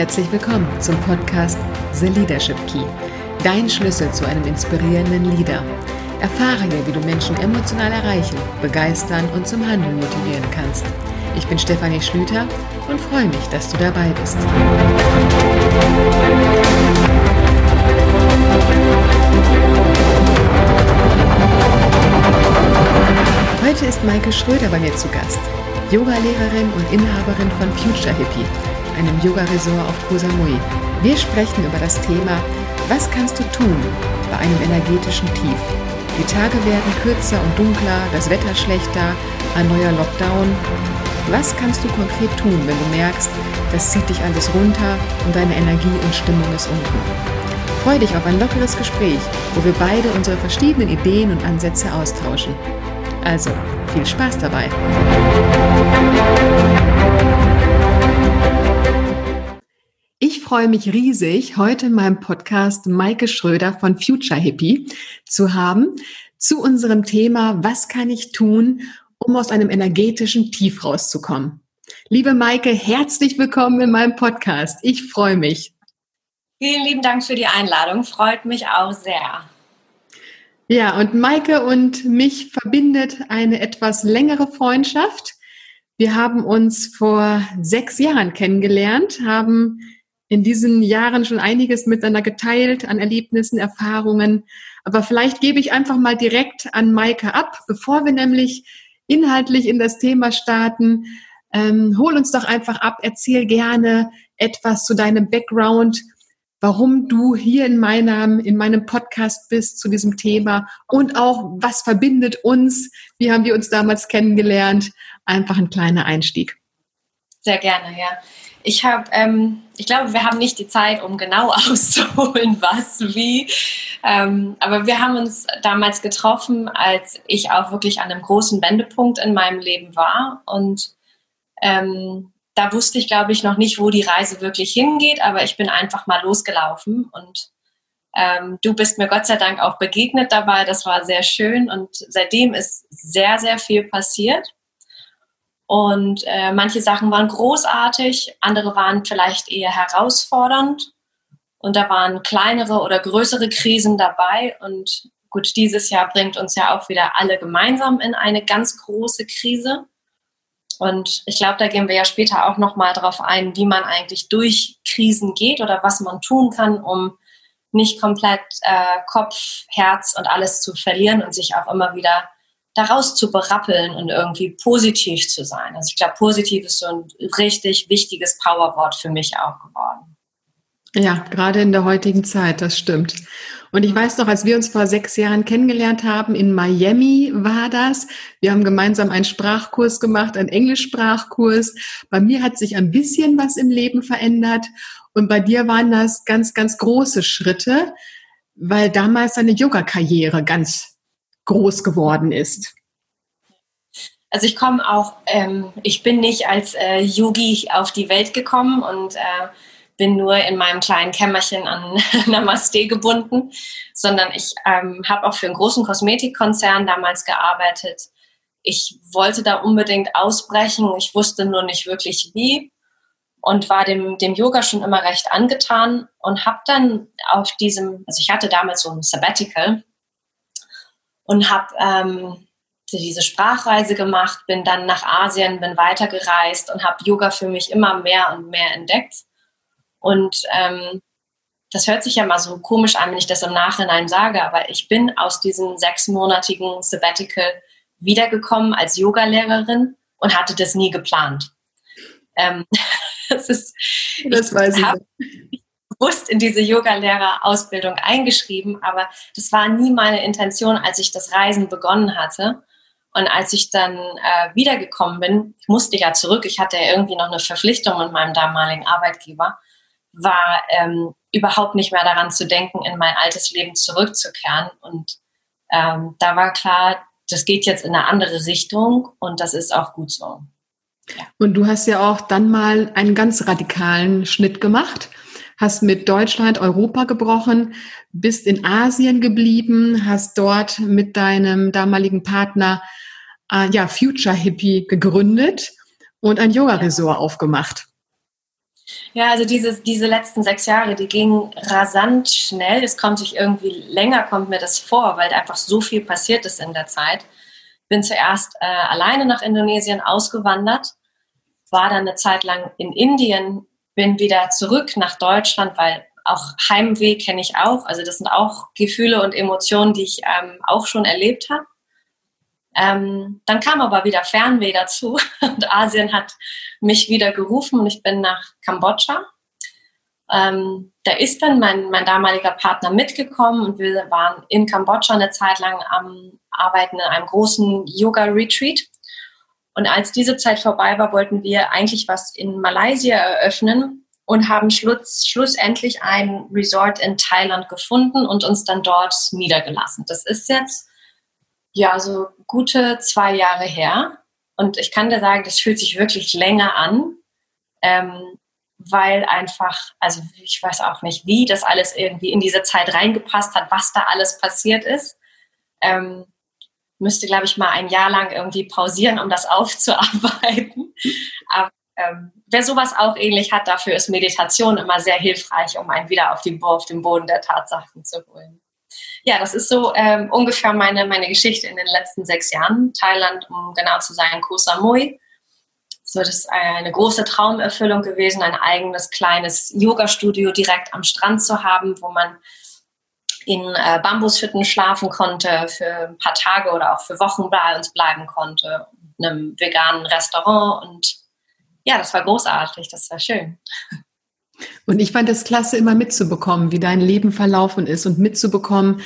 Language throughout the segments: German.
Herzlich willkommen zum Podcast The Leadership Key. Dein Schlüssel zu einem inspirierenden Leader. Erfahre hier, wie du Menschen emotional erreichen, begeistern und zum Handeln motivieren kannst. Ich bin Stefanie Schlüter und freue mich, dass du dabei bist. Heute ist Maike Schröder bei mir zu Gast, Yogalehrerin und Inhaberin von Future Hippie, einem Yoga-Resort auf Koh Samui. Wir sprechen über das Thema, was kannst du tun bei einem energetischen Tief? Die Tage werden kürzer und dunkler, das Wetter schlechter, ein neuer Lockdown. Was kannst du konkret tun, wenn du merkst, das zieht dich alles runter und deine Energie und Stimmung ist unten? Freue dich auf ein lockeres Gespräch, wo wir beide unsere verschiedenen Ideen und Ansätze austauschen. Also, viel Spaß dabei! Freue mich riesig, heute in meinem Podcast Maike Schröder von Future Hippie zu haben zu unserem Thema, was kann ich tun, um aus einem energetischen Tief rauszukommen. Liebe Maike, herzlich willkommen in meinem Podcast. Ich freue mich. Vielen lieben Dank für die Einladung. Freut mich auch sehr. Ja, und Maike und mich verbindet eine etwas längere Freundschaft. Wir haben uns vor sechs Jahren kennengelernt, haben in diesen Jahren schon einiges miteinander geteilt an Erlebnissen, Erfahrungen. Aber vielleicht gebe ich einfach mal direkt an Maike ab, bevor wir nämlich inhaltlich in das Thema starten. Ähm, hol uns doch einfach ab, erzähl gerne etwas zu deinem Background, warum du hier in meinem, in meinem Podcast bist zu diesem Thema und auch, was verbindet uns, wie haben wir uns damals kennengelernt. Einfach ein kleiner Einstieg. Sehr gerne, ja. Ich habe, ähm, ich glaube, wir haben nicht die Zeit, um genau auszuholen, was, wie. Ähm, aber wir haben uns damals getroffen, als ich auch wirklich an einem großen Wendepunkt in meinem Leben war und ähm, da wusste ich, glaube ich, noch nicht, wo die Reise wirklich hingeht, aber ich bin einfach mal losgelaufen und ähm, du bist mir Gott sei Dank auch begegnet dabei. Das war sehr schön und seitdem ist sehr, sehr viel passiert. Und äh, manche Sachen waren großartig, andere waren vielleicht eher herausfordernd. Und da waren kleinere oder größere Krisen dabei. Und gut, dieses Jahr bringt uns ja auch wieder alle gemeinsam in eine ganz große Krise. Und ich glaube, da gehen wir ja später auch nochmal darauf ein, wie man eigentlich durch Krisen geht oder was man tun kann, um nicht komplett äh, Kopf, Herz und alles zu verlieren und sich auch immer wieder daraus zu berappeln und irgendwie positiv zu sein. Also ich glaube, positiv ist so ein richtig wichtiges Powerwort für mich auch geworden. Ja, gerade in der heutigen Zeit, das stimmt. Und ich weiß noch, als wir uns vor sechs Jahren kennengelernt haben, in Miami war das. Wir haben gemeinsam einen Sprachkurs gemacht, einen Englischsprachkurs. Bei mir hat sich ein bisschen was im Leben verändert. Und bei dir waren das ganz, ganz große Schritte, weil damals deine Yoga-Karriere ganz groß geworden ist. Also ich komme auch, ähm, ich bin nicht als äh, Yogi auf die Welt gekommen und äh, bin nur in meinem kleinen Kämmerchen an Namaste gebunden, sondern ich ähm, habe auch für einen großen Kosmetikkonzern damals gearbeitet. Ich wollte da unbedingt ausbrechen, ich wusste nur nicht wirklich wie und war dem, dem Yoga schon immer recht angetan und habe dann auf diesem, also ich hatte damals so ein Sabbatical und habe ähm, diese Sprachreise gemacht, bin dann nach Asien, bin weitergereist und habe Yoga für mich immer mehr und mehr entdeckt und ähm, das hört sich ja mal so komisch an, wenn ich das im Nachhinein sage, aber ich bin aus diesem sechsmonatigen Sabbatical wiedergekommen als Yogalehrerin und hatte das nie geplant. Ähm, das ist, das weiß ich. Habe bewusst in diese Yogalehrerausbildung eingeschrieben, aber das war nie meine Intention, als ich das Reisen begonnen hatte. Und als ich dann äh, wiedergekommen bin, ich musste ja zurück, ich hatte ja irgendwie noch eine Verpflichtung mit meinem damaligen Arbeitgeber war ähm, überhaupt nicht mehr daran zu denken, in mein altes Leben zurückzukehren. Und ähm, da war klar, das geht jetzt in eine andere Richtung und das ist auch gut so. Ja. Und du hast ja auch dann mal einen ganz radikalen Schnitt gemacht, hast mit Deutschland Europa gebrochen, bist in Asien geblieben, hast dort mit deinem damaligen Partner äh, ja Future Hippie gegründet und ein Yoga-Resort ja. aufgemacht. Ja, also diese, diese letzten sechs Jahre, die gingen rasant schnell. Es kommt sich irgendwie länger, kommt mir das vor, weil einfach so viel passiert ist in der Zeit. Bin zuerst äh, alleine nach Indonesien ausgewandert, war dann eine Zeit lang in Indien, bin wieder zurück nach Deutschland, weil auch Heimweh kenne ich auch. Also das sind auch Gefühle und Emotionen, die ich ähm, auch schon erlebt habe. Ähm, dann kam aber wieder Fernweh dazu und Asien hat mich wieder gerufen und ich bin nach Kambodscha. Ähm, da ist dann mein, mein damaliger Partner mitgekommen und wir waren in Kambodscha eine Zeit lang am Arbeiten in einem großen Yoga-Retreat. Und als diese Zeit vorbei war, wollten wir eigentlich was in Malaysia eröffnen und haben schluss, schlussendlich ein Resort in Thailand gefunden und uns dann dort niedergelassen. Das ist jetzt ja so gute zwei Jahre her. Und ich kann dir sagen, das fühlt sich wirklich länger an, ähm, weil einfach, also ich weiß auch nicht, wie das alles irgendwie in diese Zeit reingepasst hat, was da alles passiert ist. Ähm, müsste, glaube ich, mal ein Jahr lang irgendwie pausieren, um das aufzuarbeiten. Aber ähm, wer sowas auch ähnlich hat, dafür ist Meditation immer sehr hilfreich, um einen wieder auf, die, auf den Boden der Tatsachen zu holen. Ja, das ist so ähm, ungefähr meine, meine Geschichte in den letzten sechs Jahren. Thailand, um genau zu sein, Koh Samui. So, das ist eine große Traumerfüllung gewesen, ein eigenes kleines Yoga-Studio direkt am Strand zu haben, wo man in äh, Bambushütten schlafen konnte für ein paar Tage oder auch für Wochen bei uns bleiben konnte, in einem veganen Restaurant und ja, das war großartig, das war schön. Und ich fand es klasse, immer mitzubekommen, wie dein Leben verlaufen ist und mitzubekommen,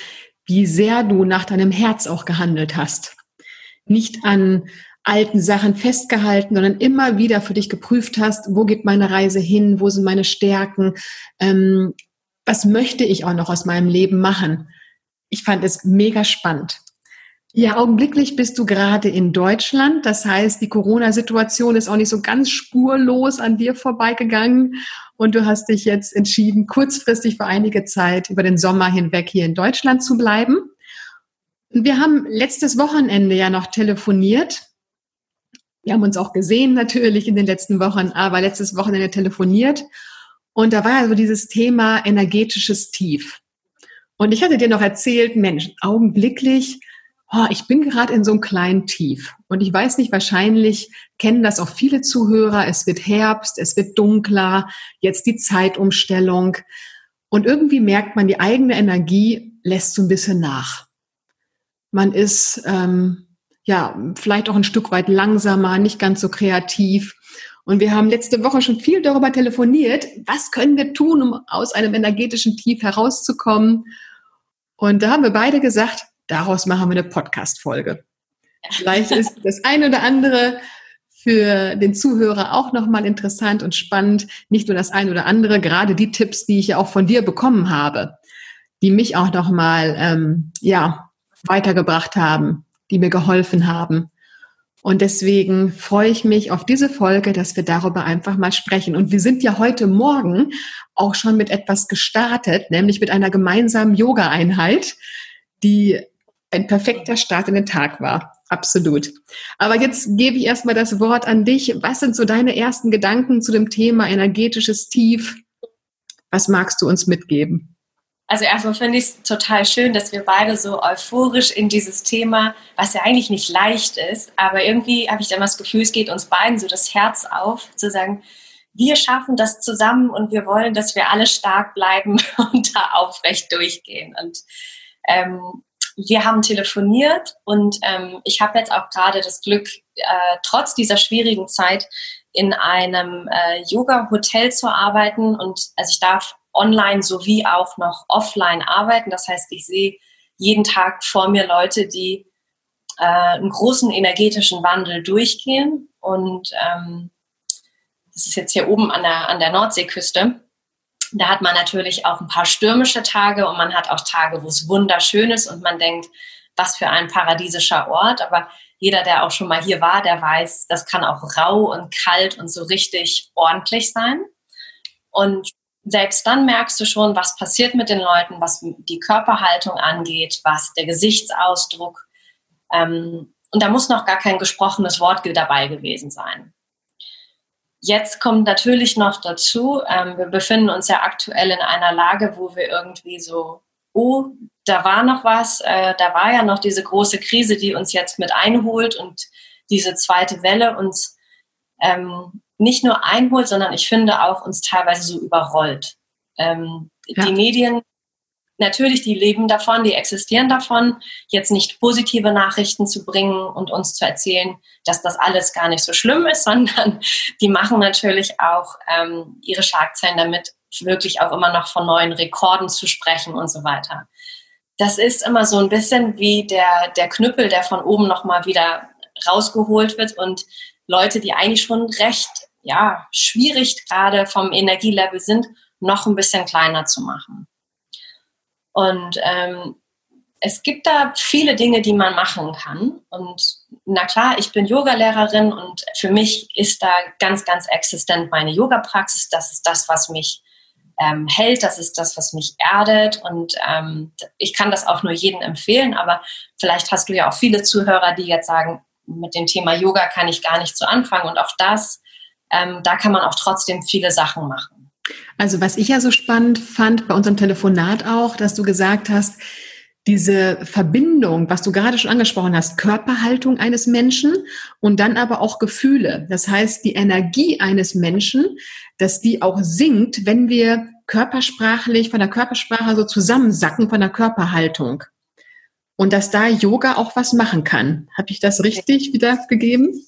wie sehr du nach deinem Herz auch gehandelt hast. Nicht an alten Sachen festgehalten, sondern immer wieder für dich geprüft hast, wo geht meine Reise hin, wo sind meine Stärken, ähm, was möchte ich auch noch aus meinem Leben machen. Ich fand es mega spannend. Ja, augenblicklich bist du gerade in Deutschland. Das heißt, die Corona-Situation ist auch nicht so ganz spurlos an dir vorbeigegangen. Und du hast dich jetzt entschieden, kurzfristig für einige Zeit über den Sommer hinweg hier in Deutschland zu bleiben. Und wir haben letztes Wochenende ja noch telefoniert. Wir haben uns auch gesehen natürlich in den letzten Wochen, aber letztes Wochenende telefoniert. Und da war ja so dieses Thema energetisches Tief. Und ich hatte dir noch erzählt, Mensch, augenblicklich oh, ich bin gerade in so einem kleinen Tief. Und ich weiß nicht, wahrscheinlich kennen das auch viele Zuhörer. Es wird Herbst, es wird dunkler, jetzt die Zeitumstellung. Und irgendwie merkt man, die eigene Energie lässt so ein bisschen nach. Man ist ähm, ja vielleicht auch ein Stück weit langsamer, nicht ganz so kreativ. Und wir haben letzte Woche schon viel darüber telefoniert, was können wir tun, um aus einem energetischen Tief herauszukommen. Und da haben wir beide gesagt, daraus machen wir eine Podcast-Folge. Vielleicht ist das eine oder andere für den Zuhörer auch nochmal interessant und spannend. Nicht nur das eine oder andere, gerade die Tipps, die ich ja auch von dir bekommen habe, die mich auch nochmal, ähm, ja, weitergebracht haben, die mir geholfen haben. Und deswegen freue ich mich auf diese Folge, dass wir darüber einfach mal sprechen. Und wir sind ja heute Morgen auch schon mit etwas gestartet, nämlich mit einer gemeinsamen Yoga-Einheit, die ein perfekter Start in den Tag war. Absolut. Aber jetzt gebe ich erstmal das Wort an dich. Was sind so deine ersten Gedanken zu dem Thema energetisches Tief? Was magst du uns mitgeben? Also erstmal finde ich es total schön, dass wir beide so euphorisch in dieses Thema, was ja eigentlich nicht leicht ist, aber irgendwie habe ich dann das Gefühl, es geht uns beiden so das Herz auf, zu sagen, wir schaffen das zusammen und wir wollen, dass wir alle stark bleiben und da aufrecht durchgehen. Und ähm, wir haben telefoniert und ähm, ich habe jetzt auch gerade das Glück, äh, trotz dieser schwierigen Zeit in einem äh, Yoga-Hotel zu arbeiten und also ich darf online sowie auch noch offline arbeiten. Das heißt, ich sehe jeden Tag vor mir Leute, die äh, einen großen energetischen Wandel durchgehen und ähm, das ist jetzt hier oben an der, an der Nordseeküste. Da hat man natürlich auch ein paar stürmische Tage und man hat auch Tage, wo es wunderschön ist und man denkt, was für ein paradiesischer Ort. Aber jeder, der auch schon mal hier war, der weiß, das kann auch rau und kalt und so richtig ordentlich sein. Und selbst dann merkst du schon, was passiert mit den Leuten, was die Körperhaltung angeht, was der Gesichtsausdruck. Ähm, und da muss noch gar kein gesprochenes Wort dabei gewesen sein. Jetzt kommt natürlich noch dazu, ähm, wir befinden uns ja aktuell in einer Lage, wo wir irgendwie so, oh, da war noch was, äh, da war ja noch diese große Krise, die uns jetzt mit einholt und diese zweite Welle uns ähm, nicht nur einholt, sondern ich finde auch uns teilweise so überrollt. Ähm, ja. Die Medien, natürlich, die leben davon, die existieren davon, jetzt nicht positive Nachrichten zu bringen und uns zu erzählen, dass das alles gar nicht so schlimm ist, sondern die machen natürlich auch ähm, ihre Schlagzeilen damit, wirklich auch immer noch von neuen Rekorden zu sprechen und so weiter. Das ist immer so ein bisschen wie der, der Knüppel, der von oben nochmal wieder rausgeholt wird und Leute, die eigentlich schon recht ja, schwierig gerade vom Energielevel sind, noch ein bisschen kleiner zu machen. Und ähm, es gibt da viele Dinge, die man machen kann. Und na klar, ich bin Yogalehrerin und für mich ist da ganz, ganz existent meine Yoga-Praxis. Das ist das, was mich ähm, hält, das ist das, was mich erdet. Und ähm, ich kann das auch nur jedem empfehlen. Aber vielleicht hast du ja auch viele Zuhörer, die jetzt sagen, mit dem Thema Yoga kann ich gar nicht so anfangen. Und auch das, ähm, da kann man auch trotzdem viele Sachen machen. Also was ich ja so spannend fand bei unserem Telefonat auch, dass du gesagt hast, diese Verbindung, was du gerade schon angesprochen hast, Körperhaltung eines Menschen und dann aber auch Gefühle. Das heißt, die Energie eines Menschen, dass die auch sinkt, wenn wir körpersprachlich, von der Körpersprache so zusammensacken von der Körperhaltung. Und dass da Yoga auch was machen kann. Habe ich das richtig wiedergegeben?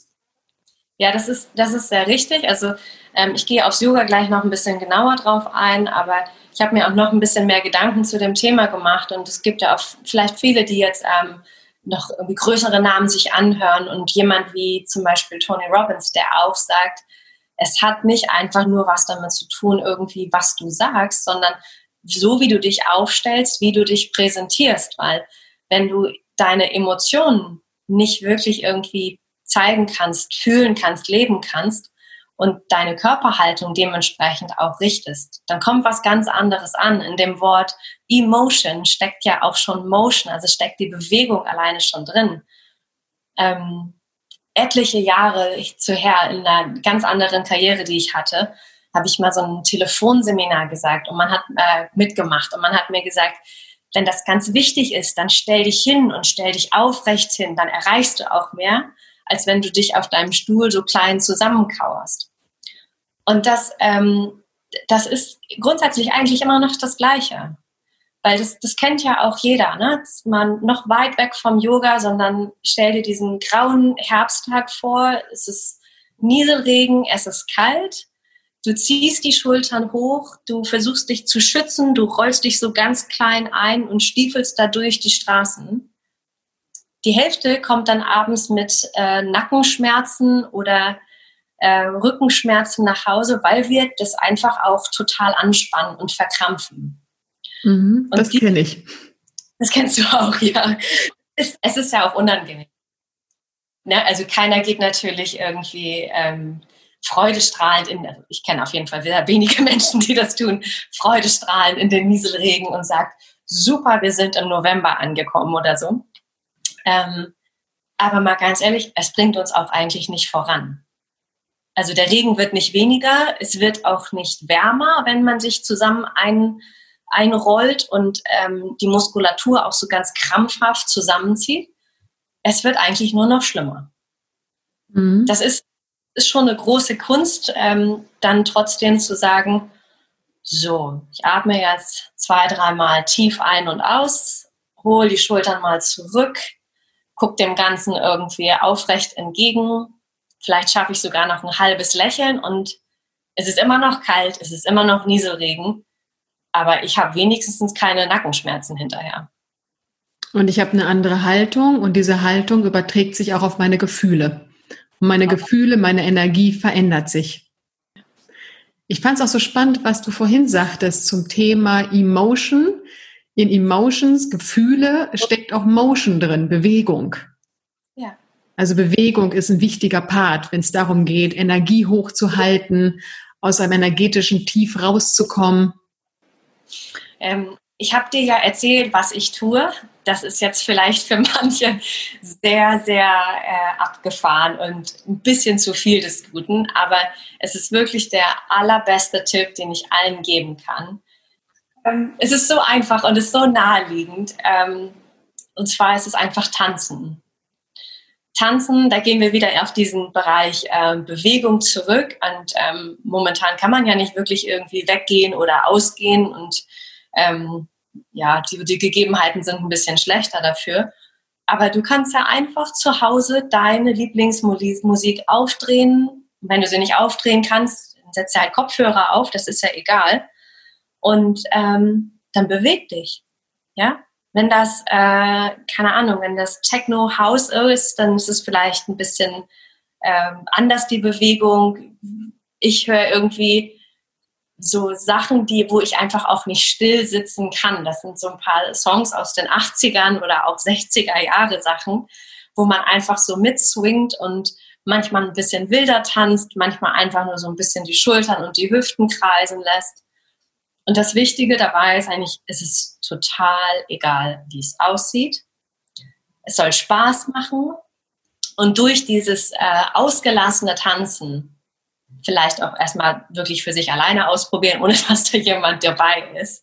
Ja, das ist, das ist sehr richtig. Also ähm, ich gehe aufs Yoga gleich noch ein bisschen genauer drauf ein, aber ich habe mir auch noch ein bisschen mehr Gedanken zu dem Thema gemacht und es gibt ja auch vielleicht viele, die jetzt ähm, noch irgendwie größere Namen sich anhören und jemand wie zum Beispiel Tony Robbins, der auch sagt, es hat nicht einfach nur was damit zu tun, irgendwie was du sagst, sondern so wie du dich aufstellst, wie du dich präsentierst, weil wenn du deine Emotionen nicht wirklich irgendwie zeigen kannst, fühlen kannst, leben kannst und deine Körperhaltung dementsprechend auch richtest, dann kommt was ganz anderes an. In dem Wort Emotion steckt ja auch schon Motion, also steckt die Bewegung alleine schon drin. Ähm, etliche Jahre zuher in einer ganz anderen Karriere, die ich hatte, habe ich mal so ein Telefonseminar gesagt und man hat äh, mitgemacht und man hat mir gesagt, wenn das ganz wichtig ist, dann stell dich hin und stell dich aufrecht hin, dann erreichst du auch mehr als wenn du dich auf deinem Stuhl so klein zusammenkauerst. Und das, ähm, das ist grundsätzlich eigentlich immer noch das Gleiche. Weil das, das kennt ja auch jeder, ne? Ist man noch weit weg vom Yoga, sondern stell dir diesen grauen Herbsttag vor, es ist Nieselregen, es ist kalt, du ziehst die Schultern hoch, du versuchst dich zu schützen, du rollst dich so ganz klein ein und stiefelst da durch die Straßen. Die Hälfte kommt dann abends mit äh, Nackenschmerzen oder äh, Rückenschmerzen nach Hause, weil wir das einfach auch total anspannen und verkrampfen. Mhm, und das kenne ich. Das kennst du auch, ja. Es, es ist ja auch unangenehm. Ne? Also keiner geht natürlich irgendwie ähm, freudestrahlend in, also ich kenne auf jeden Fall sehr wenige Menschen, die das tun, freudestrahlend in den Nieselregen und sagt, super, wir sind im November angekommen oder so. Ähm, aber mal ganz ehrlich, es bringt uns auch eigentlich nicht voran. Also der Regen wird nicht weniger, es wird auch nicht wärmer, wenn man sich zusammen ein, einrollt und ähm, die Muskulatur auch so ganz krampfhaft zusammenzieht. Es wird eigentlich nur noch schlimmer. Mhm. Das ist, ist schon eine große Kunst, ähm, dann trotzdem zu sagen, so, ich atme jetzt zwei, dreimal tief ein und aus, hole die Schultern mal zurück, gucke dem Ganzen irgendwie aufrecht entgegen. Vielleicht schaffe ich sogar noch ein halbes Lächeln und es ist immer noch kalt, es ist immer noch Nieselregen, aber ich habe wenigstens keine Nackenschmerzen hinterher. Und ich habe eine andere Haltung und diese Haltung überträgt sich auch auf meine Gefühle. Und meine Gefühle, meine Energie verändert sich. Ich fand es auch so spannend, was du vorhin sagtest zum Thema Emotion in Emotions, Gefühle, steckt auch Motion drin, Bewegung. Ja. Also Bewegung ist ein wichtiger Part, wenn es darum geht, Energie hochzuhalten, aus einem energetischen Tief rauszukommen. Ähm, ich habe dir ja erzählt, was ich tue. Das ist jetzt vielleicht für manche sehr, sehr äh, abgefahren und ein bisschen zu viel des Guten, aber es ist wirklich der allerbeste Tipp, den ich allen geben kann. Ähm, es ist so einfach und es ist so naheliegend. Ähm, und zwar ist es einfach Tanzen. Tanzen, da gehen wir wieder auf diesen Bereich äh, Bewegung zurück. Und ähm, momentan kann man ja nicht wirklich irgendwie weggehen oder ausgehen. Und ähm, ja, die, die Gegebenheiten sind ein bisschen schlechter dafür. Aber du kannst ja einfach zu Hause deine Lieblingsmusik aufdrehen. Wenn du sie nicht aufdrehen kannst, setz dir halt Kopfhörer auf, das ist ja egal. Und ähm, dann beweg dich. Ja, wenn das, äh, keine Ahnung, wenn das Techno House ist, dann ist es vielleicht ein bisschen ähm, anders die Bewegung. Ich höre irgendwie so Sachen, die, wo ich einfach auch nicht still sitzen kann. Das sind so ein paar Songs aus den 80ern oder auch 60er Jahre Sachen, wo man einfach so mitswingt und manchmal ein bisschen wilder tanzt, manchmal einfach nur so ein bisschen die Schultern und die Hüften kreisen lässt. Und das Wichtige dabei ist eigentlich, es ist total egal, wie es aussieht. Es soll Spaß machen und durch dieses äh, ausgelassene Tanzen vielleicht auch erstmal wirklich für sich alleine ausprobieren, ohne dass da jemand dabei ist,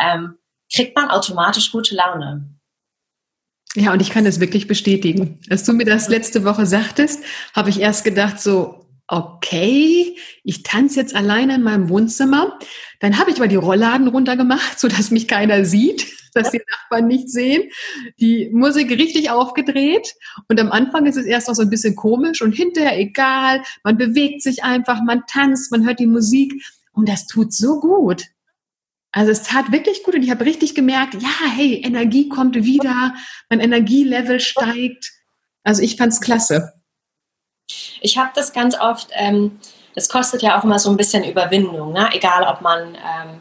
ähm, kriegt man automatisch gute Laune. Ja, und ich kann das wirklich bestätigen. Als du mir das letzte Woche sagtest, habe ich erst gedacht, so, okay, ich tanze jetzt alleine in meinem Wohnzimmer. Dann habe ich aber die Rollladen runtergemacht, sodass mich keiner sieht, dass die Nachbarn nicht sehen. Die Musik richtig aufgedreht. Und am Anfang ist es erst noch so ein bisschen komisch und hinterher egal. Man bewegt sich einfach, man tanzt, man hört die Musik. Und das tut so gut. Also es tat wirklich gut und ich habe richtig gemerkt, ja, hey, Energie kommt wieder, mein Energielevel steigt. Also ich fand's klasse. Ich habe das ganz oft, ähm, das kostet ja auch immer so ein bisschen Überwindung, ne? egal ob man ähm,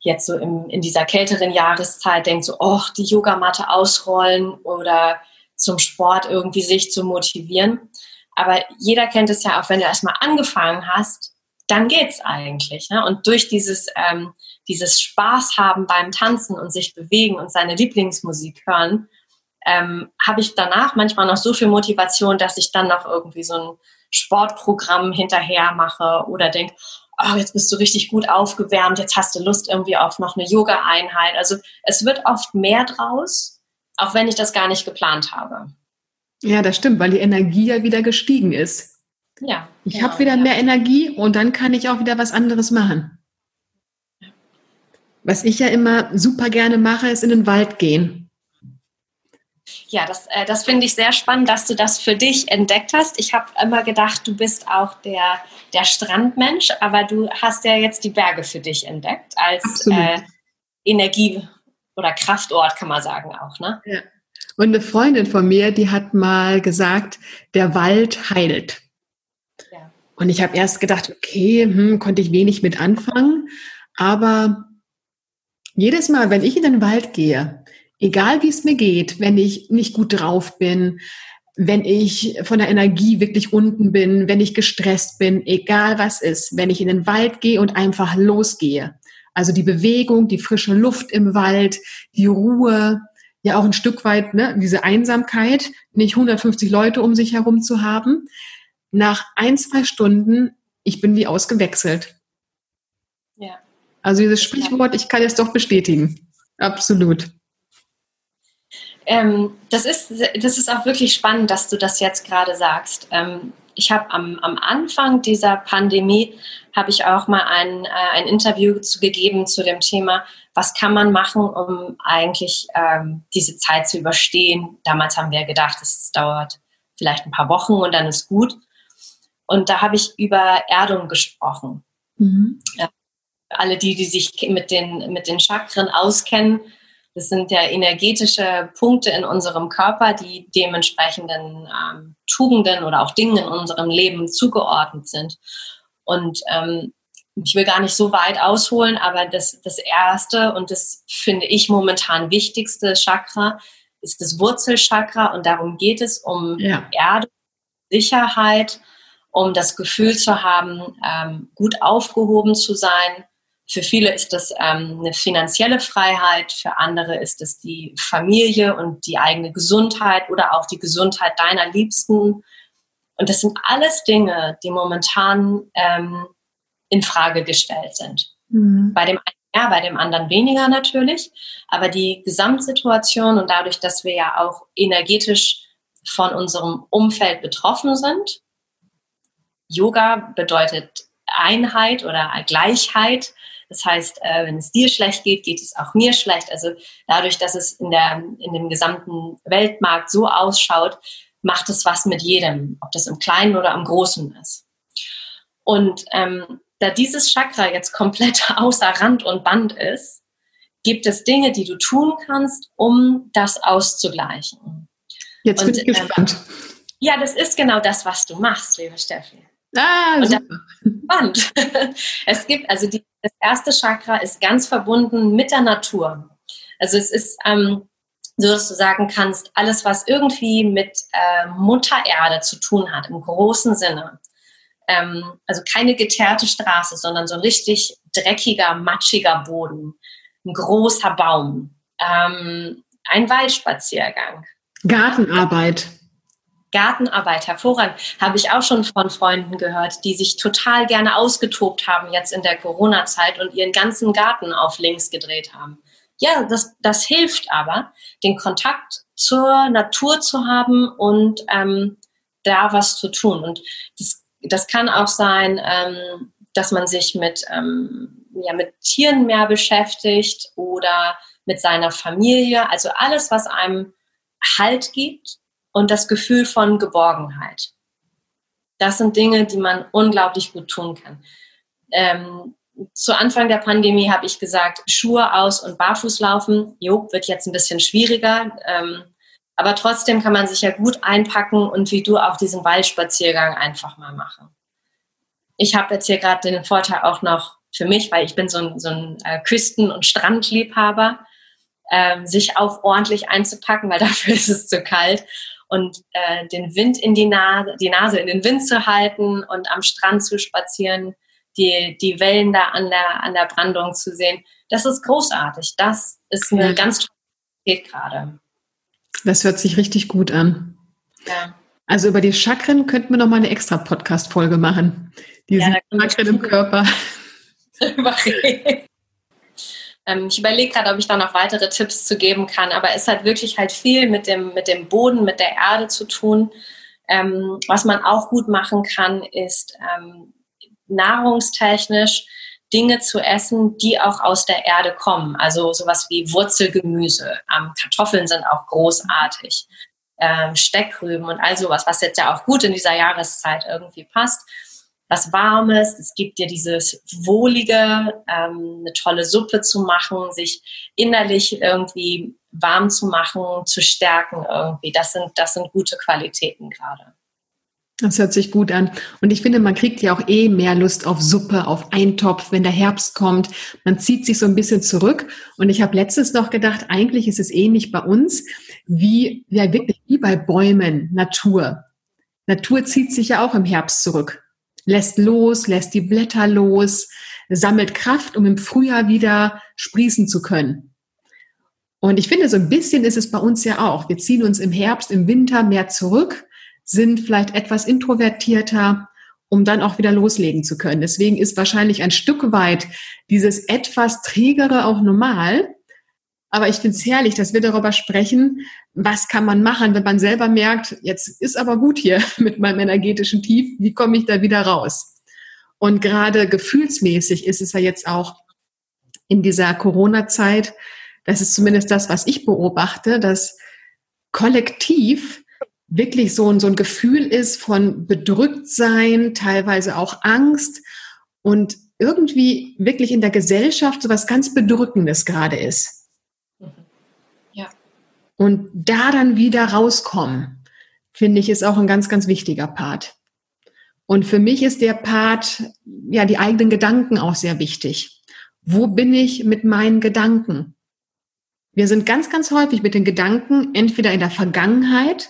jetzt so im, in dieser kälteren Jahreszeit denkt, so, oh, die Yogamatte ausrollen oder zum Sport irgendwie sich zu motivieren. Aber jeder kennt es ja auch, wenn du erstmal angefangen hast, dann geht's eigentlich. Ne? Und durch dieses, ähm, dieses Spaß haben beim Tanzen und sich bewegen und seine Lieblingsmusik hören, ähm, habe ich danach manchmal noch so viel Motivation, dass ich dann noch irgendwie so ein Sportprogramm hinterher mache oder denke, oh, jetzt bist du richtig gut aufgewärmt, jetzt hast du Lust irgendwie auf noch eine Yoga-Einheit. Also es wird oft mehr draus, auch wenn ich das gar nicht geplant habe. Ja, das stimmt, weil die Energie ja wieder gestiegen ist. Ja. Ich genau, habe wieder ja. mehr Energie und dann kann ich auch wieder was anderes machen. Was ich ja immer super gerne mache, ist in den Wald gehen. Ja, das, äh, das finde ich sehr spannend, dass du das für dich entdeckt hast. Ich habe immer gedacht, du bist auch der, der Strandmensch, aber du hast ja jetzt die Berge für dich entdeckt als äh, Energie- oder Kraftort, kann man sagen auch. Ne? Ja. Und eine Freundin von mir, die hat mal gesagt, der Wald heilt. Ja. Und ich habe erst gedacht, okay, hm, konnte ich wenig mit anfangen. Aber jedes Mal, wenn ich in den Wald gehe, egal wie es mir geht, wenn ich nicht gut drauf bin, wenn ich von der Energie wirklich unten bin, wenn ich gestresst bin, egal was ist, wenn ich in den Wald gehe und einfach losgehe. Also die Bewegung, die frische Luft im Wald, die Ruhe, ja auch ein Stück weit ne, diese Einsamkeit, nicht 150 Leute um sich herum zu haben. Nach ein, zwei Stunden, ich bin wie ausgewechselt. Ja. Also dieses Sprichwort, ich kann es doch bestätigen. Absolut. Ähm, das, ist, das ist auch wirklich spannend, dass du das jetzt gerade sagst. Ähm, ich habe am, am Anfang dieser Pandemie, habe ich auch mal ein, äh, ein Interview zu, gegeben zu dem Thema, was kann man machen, um eigentlich ähm, diese Zeit zu überstehen. Damals haben wir gedacht, es dauert vielleicht ein paar Wochen und dann ist gut. Und da habe ich über Erdung gesprochen. Mhm. Ja, alle die, die sich mit den, mit den Chakren auskennen, das sind ja energetische Punkte in unserem Körper, die dementsprechenden ähm, Tugenden oder auch Dingen in unserem Leben zugeordnet sind. Und ähm, ich will gar nicht so weit ausholen, aber das, das erste und das finde ich momentan wichtigste Chakra ist das Wurzelchakra und darum geht es um ja. Erde, Sicherheit, um das Gefühl zu haben, ähm, gut aufgehoben zu sein, Für viele ist das ähm, eine finanzielle Freiheit, für andere ist es die Familie und die eigene Gesundheit oder auch die Gesundheit deiner Liebsten. Und das sind alles Dinge, die momentan ähm, in Frage gestellt sind. Mhm. Bei dem einen ja, bei dem anderen weniger natürlich, aber die Gesamtsituation und dadurch, dass wir ja auch energetisch von unserem Umfeld betroffen sind. Yoga bedeutet Einheit oder Gleichheit. Das heißt, äh, wenn es dir schlecht geht, geht es auch mir schlecht. Also dadurch, dass es in, der, in dem gesamten Weltmarkt so ausschaut, macht es was mit jedem, ob das im Kleinen oder im Großen ist. Und ähm, da dieses Chakra jetzt komplett außer Rand und Band ist, gibt es Dinge, die du tun kannst, um das auszugleichen. Jetzt bin und, ich gespannt. Ähm, ja, das ist genau das, was du machst, liebe Steffi. Ah, und super. Spannend. Es gibt, also die, das erste Chakra ist ganz verbunden mit der Natur. Also es ist ähm, so, dass du sagen kannst, alles, was irgendwie mit äh, Mutter Erde zu tun hat, im großen Sinne. Ähm, also keine geteerte Straße, sondern so ein richtig dreckiger, matschiger Boden, ein großer Baum, ähm, ein Waldspaziergang, Gartenarbeit. Gartenarbeit, hervorragend. Habe ich auch schon von Freunden gehört, die sich total gerne ausgetobt haben jetzt in der Corona-Zeit und ihren ganzen Garten auf links gedreht haben. Ja, das, das hilft aber, den Kontakt zur Natur zu haben und ähm, da was zu tun. Und das, das kann auch sein, ähm, dass man sich mit, ähm, ja, mit Tieren mehr beschäftigt oder mit seiner Familie. Also alles, was einem Halt gibt und das Gefühl von Geborgenheit. Das sind Dinge, die man unglaublich gut tun kann. Ähm, zu Anfang der Pandemie habe ich gesagt, Schuhe aus und barfuß laufen. Jo, wird jetzt ein bisschen schwieriger. Ähm, aber trotzdem kann man sich ja gut einpacken und wie du auch diesen Waldspaziergang einfach mal machen. Ich habe jetzt hier gerade den Vorteil auch noch für mich, weil ich bin so ein, so ein äh, Küsten- und Strandliebhaber ähm, sich auch ordentlich einzupacken, weil dafür ist es zu kalt und äh, den Wind in die Nase, die Nase in den Wind zu halten und am Strand zu spazieren, die, die Wellen da an der, an der Brandung zu sehen. Das ist großartig. Das ist eine ja. ganz tolle Qualität gerade. Das hört sich richtig gut an. Ja. Also über die Chakren könnten wir noch mal eine extra Podcast-Folge machen. Diese ja, Chakren im Körper. Ähm, ich überlege gerade, ob ich da noch weitere Tipps zu geben kann, aber es hat wirklich halt viel mit dem, mit dem Boden, mit der Erde zu tun. Ähm, was man auch gut machen kann, ist ähm, nahrungstechnisch Dinge zu essen, die auch aus der Erde kommen. Also sowas wie Wurzelgemüse. Ähm, Kartoffeln sind auch großartig. Ähm, Steckrüben und all sowas, was jetzt ja auch gut in dieser Jahreszeit irgendwie passt was Warmes, es gibt dir dieses Wohlige, ähm, eine tolle Suppe zu machen, sich innerlich irgendwie warm zu machen, zu stärken irgendwie. Das sind, das sind gute Qualitäten gerade. Das hört sich gut an. Und ich finde, man kriegt ja auch eh mehr Lust auf Suppe, auf Eintopf, wenn der Herbst kommt. Man zieht sich so ein bisschen zurück. Und ich habe letztens noch gedacht, eigentlich ist es ähnlich bei uns, wie, ja, wirklich wie bei Bäumen, Natur. Natur zieht sich ja auch im Herbst zurück lässt los, lässt die Blätter los, sammelt Kraft, um im Frühjahr wieder sprießen zu können. Und ich finde, so ein bisschen ist es bei uns ja auch. Wir ziehen uns im Herbst, im Winter mehr zurück, sind vielleicht etwas introvertierter, um dann auch wieder loslegen zu können. Deswegen ist wahrscheinlich ein Stück weit dieses etwas trägere auch normal. Aber ich finde es herrlich, dass wir darüber sprechen, was kann man machen, wenn man selber merkt, jetzt ist aber gut hier mit meinem energetischen Tief, wie komme ich da wieder raus? Und gerade gefühlsmäßig ist es ja jetzt auch in dieser Corona-Zeit, das ist zumindest das, was ich beobachte, dass kollektiv wirklich so ein, so ein Gefühl ist von Bedrücktsein, teilweise auch Angst und irgendwie wirklich in der Gesellschaft so was ganz Bedrückendes gerade ist. Und da dann wieder rauskommen, finde ich, ist auch ein ganz, ganz wichtiger Part. Und für mich ist der Part, ja, die eigenen Gedanken auch sehr wichtig. Wo bin ich mit meinen Gedanken? Wir sind ganz, ganz häufig mit den Gedanken entweder in der Vergangenheit,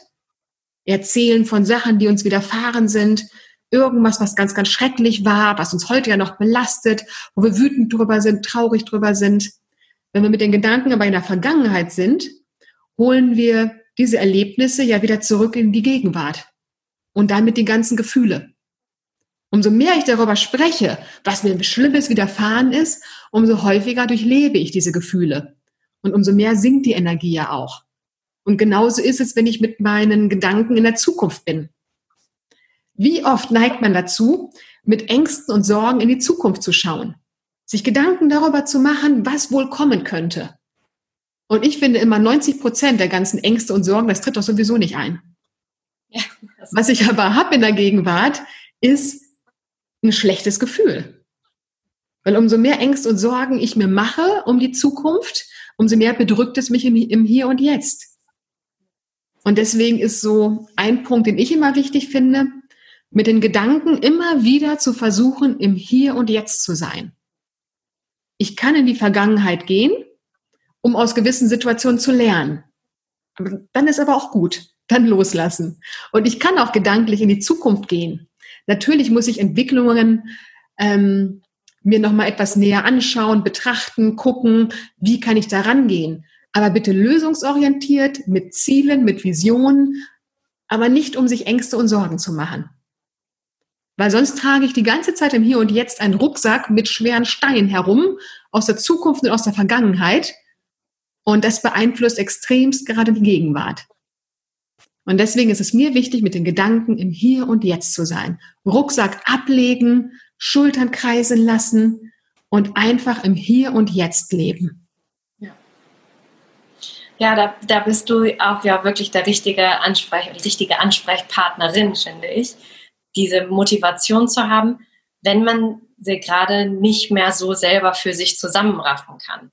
erzählen von Sachen, die uns widerfahren sind, irgendwas, was ganz, ganz schrecklich war, was uns heute ja noch belastet, wo wir wütend drüber sind, traurig drüber sind. Wenn wir mit den Gedanken aber in der Vergangenheit sind, holen wir diese Erlebnisse ja wieder zurück in die Gegenwart und damit die ganzen Gefühle. Umso mehr ich darüber spreche, was mir Schlimmes widerfahren ist, umso häufiger durchlebe ich diese Gefühle. Und umso mehr sinkt die Energie ja auch. Und genauso ist es, wenn ich mit meinen Gedanken in der Zukunft bin. Wie oft neigt man dazu, mit Ängsten und Sorgen in die Zukunft zu schauen, sich Gedanken darüber zu machen, was wohl kommen könnte. Und ich finde immer 90 Prozent der ganzen Ängste und Sorgen, das tritt doch sowieso nicht ein. Ja, was ich aber habe in der Gegenwart, ist ein schlechtes Gefühl. Weil umso mehr Ängste und Sorgen ich mir mache um die Zukunft, umso mehr bedrückt es mich im, im Hier und Jetzt. Und deswegen ist so ein Punkt, den ich immer wichtig finde, mit den Gedanken immer wieder zu versuchen, im Hier und Jetzt zu sein. Ich kann in die Vergangenheit gehen, um aus gewissen Situationen zu lernen. Dann ist aber auch gut, dann loslassen. Und ich kann auch gedanklich in die Zukunft gehen. Natürlich muss ich Entwicklungen ähm, mir nochmal etwas näher anschauen, betrachten, gucken, wie kann ich da rangehen. Aber bitte lösungsorientiert, mit Zielen, mit Visionen, aber nicht um sich Ängste und Sorgen zu machen. Weil sonst trage ich die ganze Zeit im Hier und Jetzt einen Rucksack mit schweren Steinen herum aus der Zukunft und aus der Vergangenheit. Und das beeinflusst extremst gerade die Gegenwart. Und deswegen ist es mir wichtig, mit den Gedanken im Hier und Jetzt zu sein. Rucksack ablegen, Schultern kreisen lassen und einfach im Hier und Jetzt leben. Ja, da, da bist du auch ja wirklich der richtige, Ansprech, richtige Ansprechpartnerin, finde ich. Diese Motivation zu haben, wenn man sie gerade nicht mehr so selber für sich zusammenraffen kann.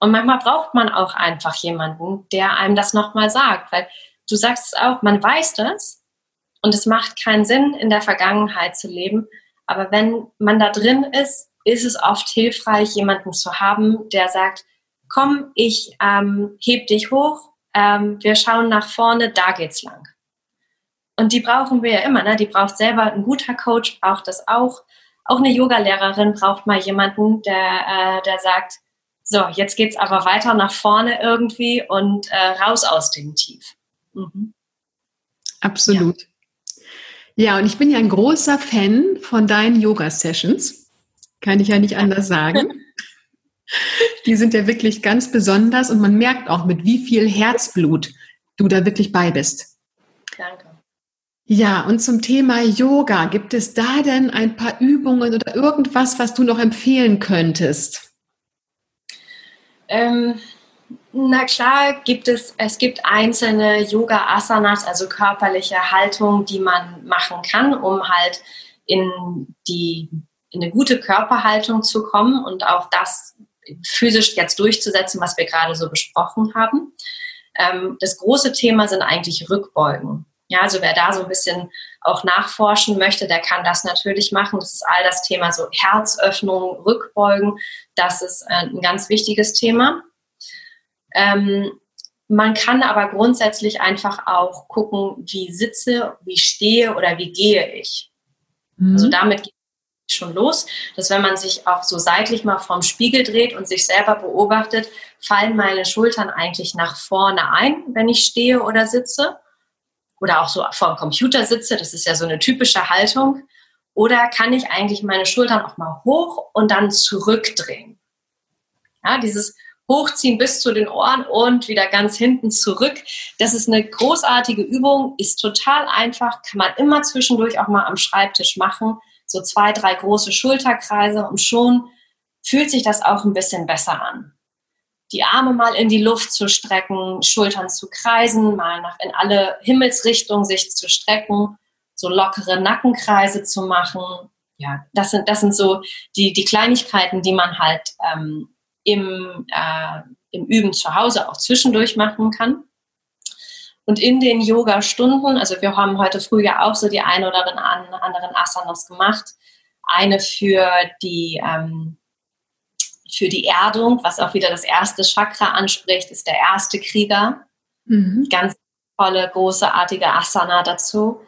Und manchmal braucht man auch einfach jemanden, der einem das nochmal sagt, weil du sagst es auch, man weiß das und es macht keinen Sinn, in der Vergangenheit zu leben. Aber wenn man da drin ist, ist es oft hilfreich, jemanden zu haben, der sagt, komm, ich ähm, heb dich hoch, ähm, wir schauen nach vorne, da geht's lang. Und die brauchen wir ja immer, ne? Die braucht selber ein guter Coach, braucht das auch. Auch eine Yogalehrerin braucht mal jemanden, der, äh, der sagt, so, jetzt geht's aber weiter nach vorne irgendwie und äh, raus aus dem Tief. Mhm. Absolut. Ja. ja, und ich bin ja ein großer Fan von deinen Yoga-Sessions. Kann ich ja nicht anders sagen. Die sind ja wirklich ganz besonders und man merkt auch, mit wie viel Herzblut du da wirklich bei bist. Danke. Ja, und zum Thema Yoga, gibt es da denn ein paar Übungen oder irgendwas, was du noch empfehlen könntest? Ähm, na klar gibt es, es gibt einzelne Yoga-Asanas, also körperliche Haltungen, die man machen kann, um halt in die, in eine gute Körperhaltung zu kommen und auch das physisch jetzt durchzusetzen, was wir gerade so besprochen haben. Ähm, das große Thema sind eigentlich Rückbeugen. Ja, also wer da so ein bisschen auch nachforschen möchte, der kann das natürlich machen. Das ist all das Thema so Herzöffnung, Rückbeugen. Das ist äh, ein ganz wichtiges Thema. Ähm, man kann aber grundsätzlich einfach auch gucken, wie sitze, wie stehe oder wie gehe ich. Mhm. Also damit geht es schon los, dass wenn man sich auch so seitlich mal vorm Spiegel dreht und sich selber beobachtet, fallen meine Schultern eigentlich nach vorne ein, wenn ich stehe oder sitze. Oder auch so vor dem Computer sitze, das ist ja so eine typische Haltung. Oder kann ich eigentlich meine Schultern auch mal hoch und dann zurückdrehen? Ja, dieses hochziehen bis zu den Ohren und wieder ganz hinten zurück. Das ist eine großartige Übung, ist total einfach, kann man immer zwischendurch auch mal am Schreibtisch machen. So zwei, drei große Schulterkreise und schon fühlt sich das auch ein bisschen besser an. Die Arme mal in die Luft zu strecken, Schultern zu kreisen, mal nach in alle Himmelsrichtungen sich zu strecken, so lockere Nackenkreise zu machen. Ja, das sind, das sind so die, die Kleinigkeiten, die man halt ähm, im, äh, im Üben zu Hause auch zwischendurch machen kann. Und in den Yoga-Stunden, also wir haben heute früh ja auch so die ein oder anderen Asanas gemacht. Eine für die, ähm, für die Erdung, was auch wieder das erste Chakra anspricht, ist der erste Krieger. Mhm. Ganz tolle, großartige Asana dazu.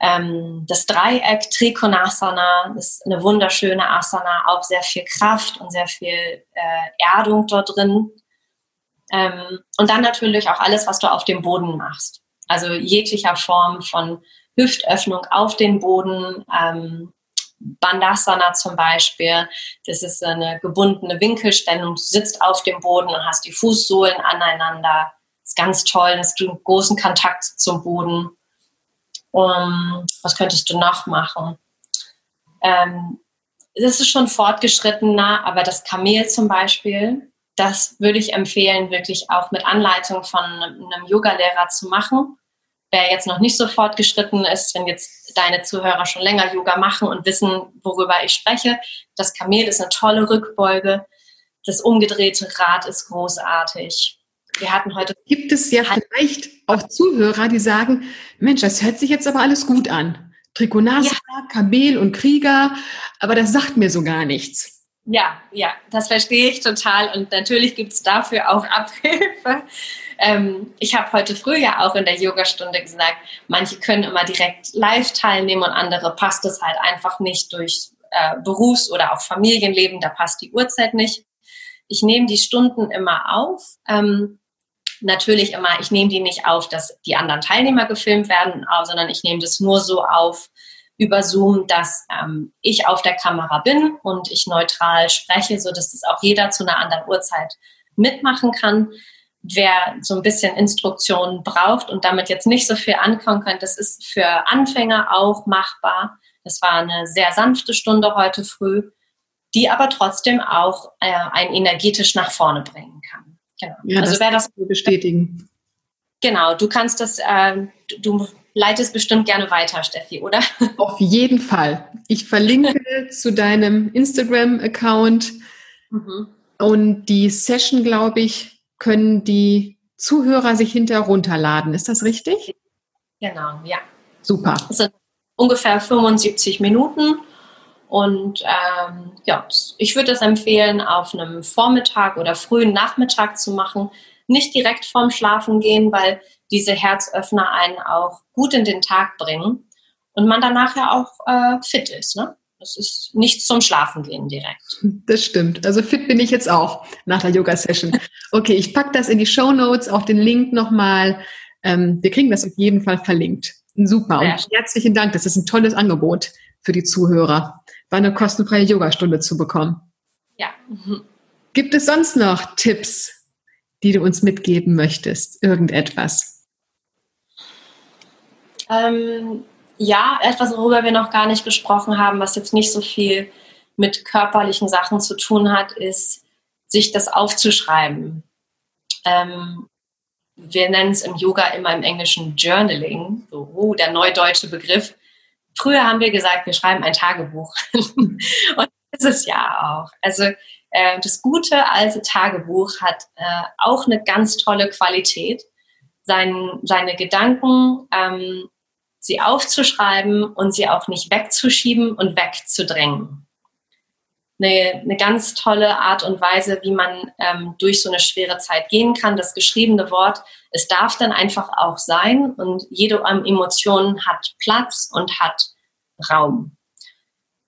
Ähm, das Dreieck Trikonasana ist eine wunderschöne Asana, auch sehr viel Kraft und sehr viel äh, Erdung dort drin. Ähm, und dann natürlich auch alles, was du auf dem Boden machst. Also jeglicher Form von Hüftöffnung auf den Boden, ähm, Bandasana zum Beispiel. Das ist eine gebundene Winkelstellung. Du sitzt auf dem Boden und hast die Fußsohlen aneinander. Das ist ganz toll, dass du einen großen Kontakt zum Boden. Um, was könntest du noch machen? Ähm, ist schon fortgeschrittener, aber das Kamel zum Beispiel, das würde ich empfehlen, wirklich auch mit Anleitung von einem Yogalehrer zu machen. Wer jetzt noch nicht so fortgeschritten ist, wenn jetzt deine Zuhörer schon länger Yoga machen und wissen, worüber ich spreche, das Kamel ist eine tolle Rückbeuge. Das umgedrehte Rad ist großartig. Wir hatten heute. Gibt es ja vielleicht auch Zuhörer, die sagen, Mensch, das hört sich jetzt aber alles gut an. Trikonasana, ja. Kamel und Krieger, aber das sagt mir so gar nichts. Ja, ja, das verstehe ich total. Und natürlich gibt es dafür auch Abhilfe. Ähm, ich habe heute früh ja auch in der Yogastunde gesagt, manche können immer direkt live teilnehmen und andere passt es halt einfach nicht durch äh, Berufs- oder auch Familienleben, da passt die Uhrzeit nicht. Ich nehme die Stunden immer auf. Ähm, natürlich immer, ich nehme die nicht auf, dass die anderen Teilnehmer gefilmt werden, sondern ich nehme das nur so auf über Zoom, dass ähm, ich auf der Kamera bin und ich neutral spreche, so dass das auch jeder zu einer anderen Uhrzeit mitmachen kann. Wer so ein bisschen Instruktionen braucht und damit jetzt nicht so viel ankommen kann, das ist für Anfänger auch machbar. Das war eine sehr sanfte Stunde heute früh, die aber trotzdem auch äh, einen energetisch nach vorne bringen kann. Genau. Ja, also wer das bestätigen. Genau, du kannst das, äh, du leitest bestimmt gerne weiter, Steffi, oder? Auf jeden Fall. Ich verlinke zu deinem Instagram-Account mhm. und die Session, glaube ich, können die Zuhörer sich hinterher runterladen. Ist das richtig? Genau, ja. Super. Das sind ungefähr 75 Minuten und ähm, ja, ich würde es empfehlen, auf einem Vormittag oder frühen Nachmittag zu machen. Nicht direkt vorm Schlafen gehen, weil diese Herzöffner einen auch gut in den Tag bringen und man danach ja auch äh, fit ist. Ne? Das ist nichts zum Schlafen gehen direkt. Das stimmt. Also fit bin ich jetzt auch nach der Yoga-Session. Okay, ich packe das in die Show Notes, auf den Link nochmal. Ähm, wir kriegen das auf jeden Fall verlinkt. Super. Und herzlichen Dank. Das ist ein tolles Angebot für die Zuhörer eine kostenfreie Yogastunde zu bekommen. Ja. Mhm. Gibt es sonst noch Tipps, die du uns mitgeben möchtest? Irgendetwas? Ähm, ja, etwas, worüber wir noch gar nicht gesprochen haben, was jetzt nicht so viel mit körperlichen Sachen zu tun hat, ist, sich das aufzuschreiben. Ähm, wir nennen es im Yoga immer im Englischen Journaling, so oh, der neudeutsche Begriff. Früher haben wir gesagt, wir schreiben ein Tagebuch. und das ist ja auch. Also äh, das gute alte Tagebuch hat äh, auch eine ganz tolle Qualität, sein, seine Gedanken, ähm, sie aufzuschreiben und sie auch nicht wegzuschieben und wegzudrängen. Eine, eine ganz tolle Art und Weise, wie man ähm, durch so eine schwere Zeit gehen kann. Das geschriebene Wort, es darf dann einfach auch sein und jede Emotion hat Platz und hat Raum.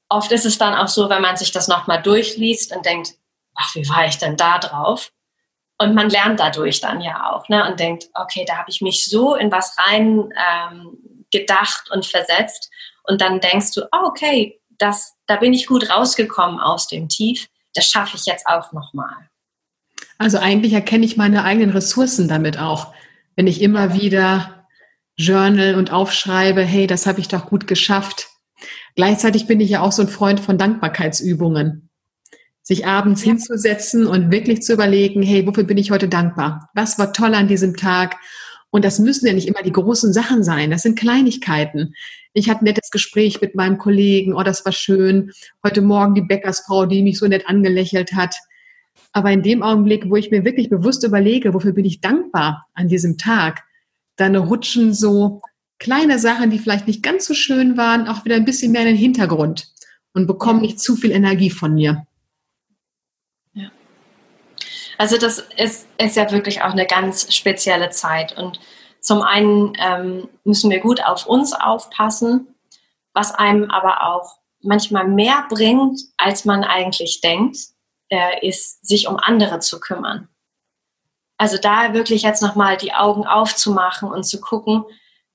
Oft ist es dann auch so, wenn man sich das nochmal durchliest und denkt, ach, wie war ich denn da drauf? Und man lernt dadurch dann ja auch ne? und denkt, okay, da habe ich mich so in was rein ähm, gedacht und versetzt. Und dann denkst du, oh, okay, das, da bin ich gut rausgekommen aus dem Tief, das schaffe ich jetzt auch nochmal. Also eigentlich erkenne ich meine eigenen Ressourcen damit auch, wenn ich immer wieder journal und aufschreibe, hey, das habe ich doch gut geschafft. Gleichzeitig bin ich ja auch so ein Freund von Dankbarkeitsübungen. Sich abends ja. hinzusetzen und wirklich zu überlegen, hey, wofür bin ich heute dankbar? Was war toll an diesem Tag? Und das müssen ja nicht immer die großen Sachen sein. Das sind Kleinigkeiten. Ich hatte ein nettes Gespräch mit meinem Kollegen. Oh, das war schön. Heute Morgen die Bäckersfrau, die mich so nett angelächelt hat. Aber in dem Augenblick, wo ich mir wirklich bewusst überlege, wofür bin ich dankbar an diesem Tag, dann rutschen so kleine Sachen, die vielleicht nicht ganz so schön waren, auch wieder ein bisschen mehr in den Hintergrund und bekommen nicht zu viel Energie von mir. Also das ist, ist ja wirklich auch eine ganz spezielle Zeit und Zum einen ähm, müssen wir gut auf uns aufpassen, was einem aber auch manchmal mehr bringt, als man eigentlich denkt, äh, ist, sich um andere zu kümmern. Also da wirklich jetzt nochmal die Augen aufzumachen und zu gucken,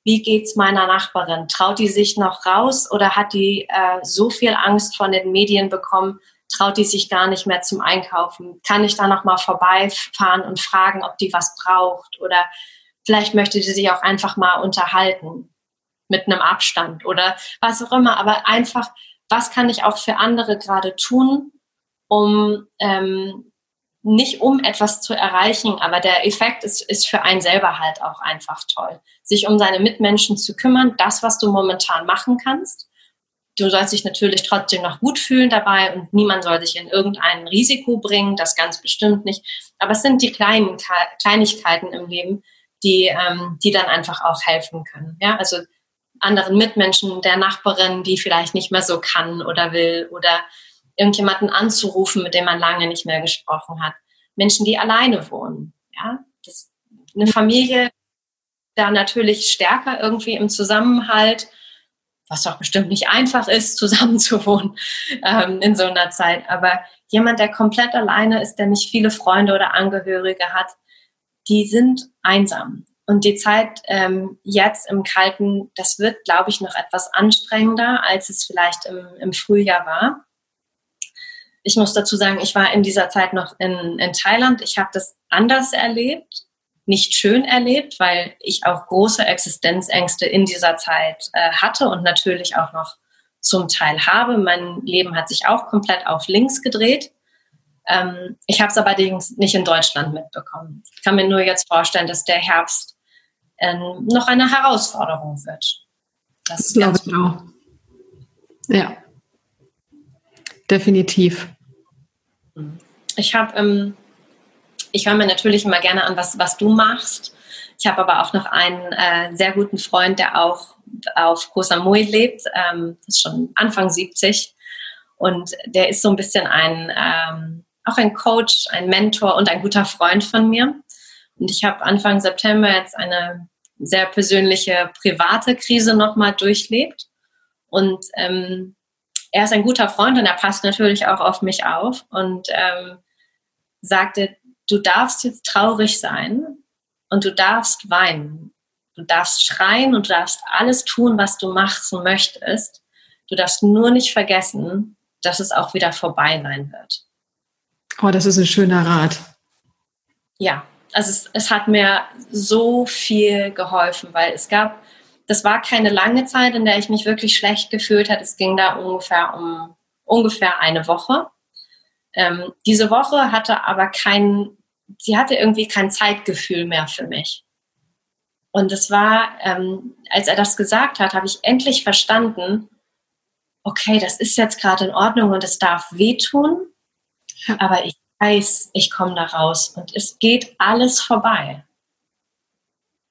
wie geht's meiner Nachbarin? Traut die sich noch raus oder hat die äh, so viel Angst von den Medien bekommen, traut die sich gar nicht mehr zum Einkaufen? Kann ich da nochmal vorbeifahren und fragen, ob die was braucht? Oder vielleicht möchte die sich auch einfach mal unterhalten mit einem Abstand oder was auch immer. Aber einfach, was kann ich auch für andere gerade tun, um ähm, nicht um etwas zu erreichen, aber der Effekt ist, ist für einen selber halt auch einfach toll. Sich um seine Mitmenschen zu kümmern, das, was du momentan machen kannst. Du sollst dich natürlich trotzdem noch gut fühlen dabei und niemand soll sich in irgendein Risiko bringen, das ganz bestimmt nicht. Aber es sind die kleinen Kleinigkeiten im Leben, die, ähm, die dann einfach auch helfen können. Ja, also anderen Mitmenschen, der Nachbarin, die vielleicht nicht mehr so kann oder will oder irgendjemanden anzurufen, mit dem man lange nicht mehr gesprochen hat. Menschen, die alleine wohnen. Ja, das, eine Familie da natürlich stärker irgendwie im Zusammenhalt, was doch bestimmt nicht einfach ist, zusammenzuwohnen ähm, in so einer Zeit. Aber jemand, der komplett alleine ist, der nicht viele Freunde oder Angehörige hat, die sind einsam. Und die Zeit ähm, jetzt im Kalten, das wird, glaube ich, noch etwas anstrengender, als es vielleicht im, im Frühjahr war. Ich muss dazu sagen, ich war in dieser Zeit noch in, in Thailand. Ich habe das anders erlebt, nicht schön erlebt, weil ich auch große Existenzängste in dieser Zeit äh, hatte und natürlich auch noch zum Teil habe. Mein Leben hat sich auch komplett auf links gedreht. Ähm, ich habe es allerdings nicht in Deutschland mitbekommen. Ich kann mir nur jetzt vorstellen, dass der Herbst ähm, noch eine Herausforderung wird. Das, das glaube ich auch. Ja, definitiv. Ich habe, ähm, ich höre mir natürlich immer gerne an, was, was du machst. Ich habe aber auch noch einen äh, sehr guten Freund, der auch auf Koh Samui lebt, ähm, ist schon Anfang 70 und der ist so ein bisschen ein, ähm, auch ein Coach, ein Mentor und ein guter Freund von mir. Und ich habe Anfang September jetzt eine sehr persönliche private Krise nochmal durchlebt. Und ähm, er ist ein guter Freund und er passt natürlich auch auf mich auf und ähm, sagte, du darfst jetzt traurig sein und du darfst weinen. Du darfst schreien und du darfst alles tun, was du machen möchtest. Du darfst nur nicht vergessen, dass es auch wieder vorbei sein wird. Oh, das ist ein schöner Rat. Ja, also es, es hat mir so viel geholfen, weil es gab das war keine lange Zeit, in der ich mich wirklich schlecht gefühlt habe. Es ging da ungefähr um ungefähr eine Woche. Ähm, diese Woche hatte aber kein, sie hatte irgendwie kein Zeitgefühl mehr für mich. Und es war, ähm, als er das gesagt hat, habe ich endlich verstanden, okay, das ist jetzt gerade in Ordnung und es darf wehtun, aber ich weiß, ich komme da raus und es geht alles vorbei.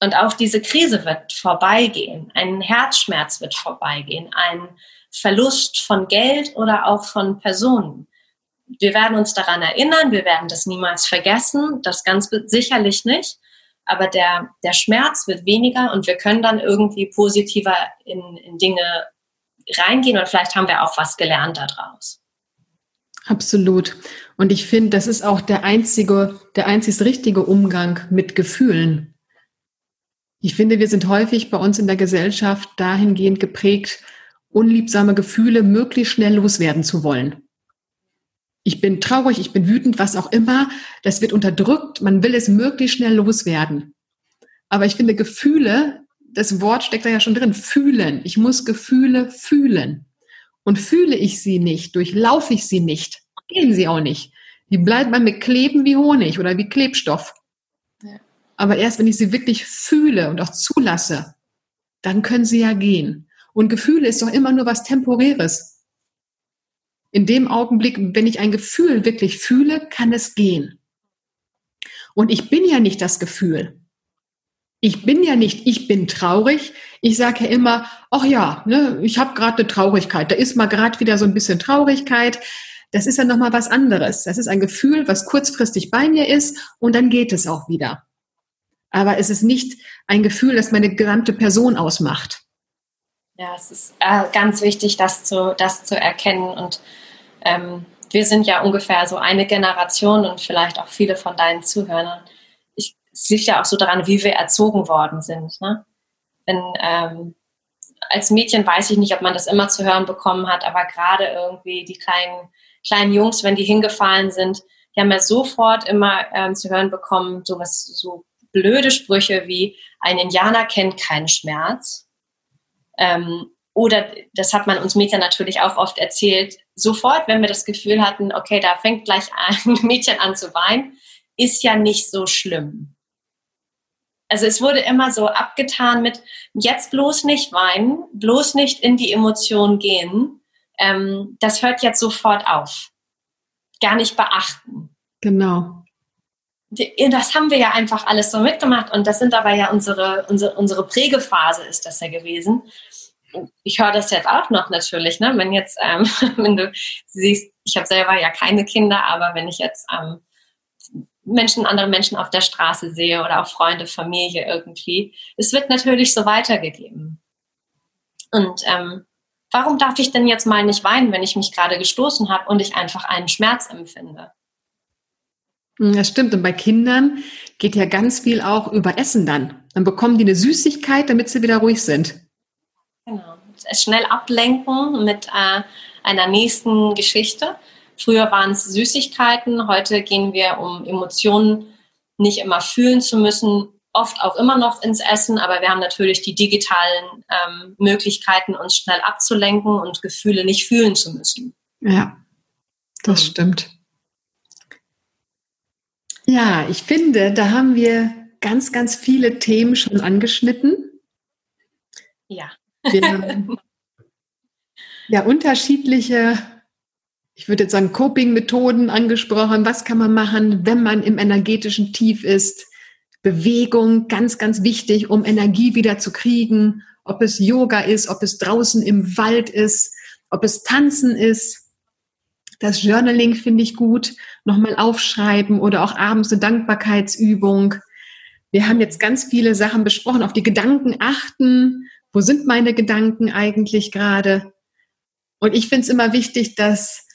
Und auch diese Krise wird vorbeigehen. Ein Herzschmerz wird vorbeigehen. Ein Verlust von Geld oder auch von Personen. Wir werden uns daran erinnern. Wir werden das niemals vergessen. Das ganz sicherlich nicht. Aber der, der Schmerz wird weniger und wir können dann irgendwie positiver in, in Dinge reingehen und vielleicht haben wir auch was gelernt daraus. Absolut. Und ich finde, das ist auch der einzige, der einzig richtige Umgang mit Gefühlen. Ich finde, wir sind häufig bei uns in der Gesellschaft dahingehend geprägt, unliebsame Gefühle möglichst schnell loswerden zu wollen. Ich bin traurig, ich bin wütend, was auch immer. Das wird unterdrückt. Man will es möglichst schnell loswerden. Aber ich finde, Gefühle, das Wort steckt da ja schon drin, fühlen. Ich muss Gefühle fühlen. Und fühle ich sie nicht, durchlaufe ich sie nicht, gehen sie auch nicht. Die bleiben bei mir kleben wie Honig oder wie Klebstoff. Aber erst wenn ich sie wirklich fühle und auch zulasse, dann können sie ja gehen. Und Gefühle ist doch immer nur was Temporäres. In dem Augenblick, wenn ich ein Gefühl wirklich fühle, kann es gehen. Und ich bin ja nicht das Gefühl. Ich bin ja nicht, ich bin traurig. Ich sage ja immer, ach ja, ne, ich habe gerade eine Traurigkeit. Da ist mal gerade wieder so ein bisschen Traurigkeit. Das ist ja nochmal was anderes. Das ist ein Gefühl, was kurzfristig bei mir ist und dann geht es auch wieder. aber es ist nicht ein Gefühl, das meine gesamte Person ausmacht. Ja, es ist äh, ganz wichtig, das zu, das zu erkennen. Und ähm, wir sind ja ungefähr so eine Generation und vielleicht auch viele von deinen Zuhörern. Ich, es liegt ja auch so daran, wie wir erzogen worden sind. Ne? Wenn, ähm, als Mädchen weiß ich nicht, ob man das immer zu hören bekommen hat, aber gerade irgendwie die kleinen, kleinen Jungs, wenn die hingefallen sind, die haben ja sofort immer ähm, zu hören bekommen, sowas, so blöde Sprüche wie ein Indianer kennt keinen Schmerz. Ähm, oder das hat man uns Mädchen natürlich auch oft erzählt, sofort, wenn wir das Gefühl hatten, okay, da fängt gleich ein Mädchen an zu weinen, ist ja nicht so schlimm. Also es wurde immer so abgetan mit, jetzt bloß nicht weinen, bloß nicht in die Emotion gehen. Ähm, das hört jetzt sofort auf. Gar nicht beachten. Genau. Das haben wir ja einfach alles so mitgemacht und das sind aber ja unsere, unsere, unsere Prägephase ist das ja gewesen. Ich höre das jetzt auch noch natürlich, ne? Wenn jetzt, ähm, wenn du siehst, ich habe selber ja keine Kinder, aber wenn ich jetzt ähm, Menschen, andere Menschen auf der Straße sehe oder auch Freunde, Familie irgendwie. Es wird natürlich so weitergegeben. Und ähm, warum darf ich denn jetzt mal nicht weinen, wenn ich mich gerade gestoßen habe und ich einfach einen Schmerz empfinde? Das stimmt. Und bei Kindern geht ja ganz viel auch über Essen dann. Dann bekommen die eine Süßigkeit, damit sie wieder ruhig sind. Schnell ablenken mit äh, einer nächsten Geschichte. Früher waren es Süßigkeiten, heute gehen wir, um Emotionen nicht immer fühlen zu müssen, oft auch immer noch ins Essen, aber wir haben natürlich die digitalen ähm, Möglichkeiten, uns schnell abzulenken und Gefühle nicht fühlen zu müssen. Ja, das mhm. stimmt. Ja, ich finde, da haben wir ganz, ganz viele Themen schon angeschnitten. Ja. Wir, ja, unterschiedliche ich würde jetzt sagen, Coping-Methoden angesprochen. Was kann man machen, wenn man im energetischen Tief ist? Bewegung, ganz, ganz wichtig, um Energie wieder zu kriegen. Ob es Yoga ist, ob es draußen im Wald ist, ob es Tanzen ist. Das Journaling finde ich gut. Nochmal aufschreiben oder auch abends eine Dankbarkeitsübung. Wir haben jetzt ganz viele Sachen besprochen. Auf die Gedanken achten. Wo sind meine Gedanken eigentlich gerade? Und ich finde es immer wichtig, dass